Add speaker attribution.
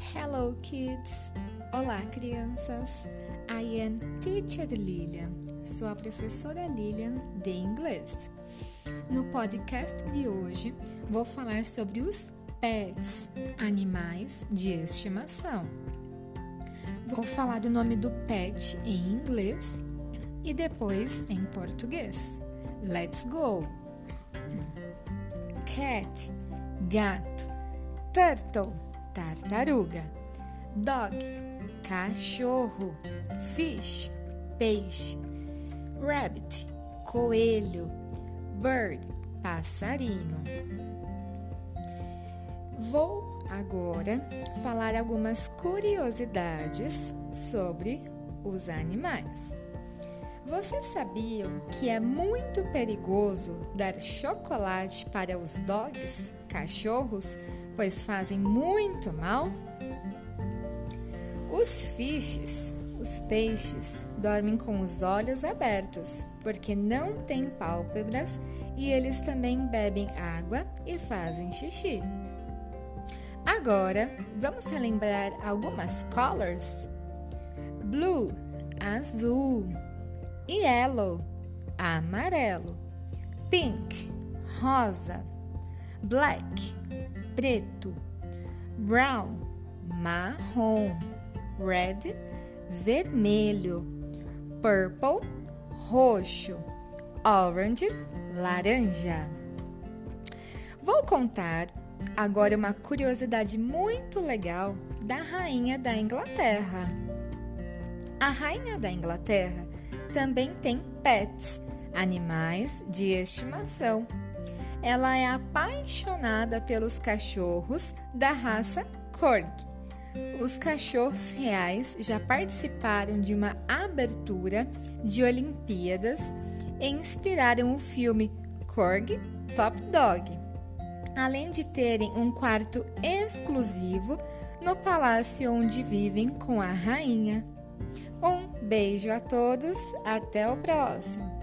Speaker 1: Hello kids! Olá crianças! I am Teacher Lilian, sou a professora Lilian de inglês. No podcast de hoje vou falar sobre os pets, animais de estimação. Vou falar o nome do pet em inglês e depois em português. Let's go! Cat, gato, turtle tartaruga. Dog, cachorro. Fish, peixe. Rabbit, coelho. Bird, passarinho. Vou agora falar algumas curiosidades sobre os animais. Vocês sabiam que é muito perigoso dar chocolate para os dogs, cachorros, pois fazem muito mal? Os fishes, os peixes, dormem com os olhos abertos, porque não têm pálpebras e eles também bebem água e fazem xixi. Agora, vamos relembrar algumas colors? Blue, azul. Yellow, amarelo. Pink, rosa. Black, preto, brown, marrom, red, vermelho, purple, roxo, orange, laranja. Vou contar agora uma curiosidade muito legal da rainha da Inglaterra. A rainha da Inglaterra também tem pets, animais de estimação ela é apaixonada pelos cachorros da raça Corgi. Os cachorros reais já participaram de uma abertura de Olimpíadas e inspiraram o filme Corgi Top Dog, além de terem um quarto exclusivo no palácio onde vivem com a rainha. Um beijo a todos, até o próximo!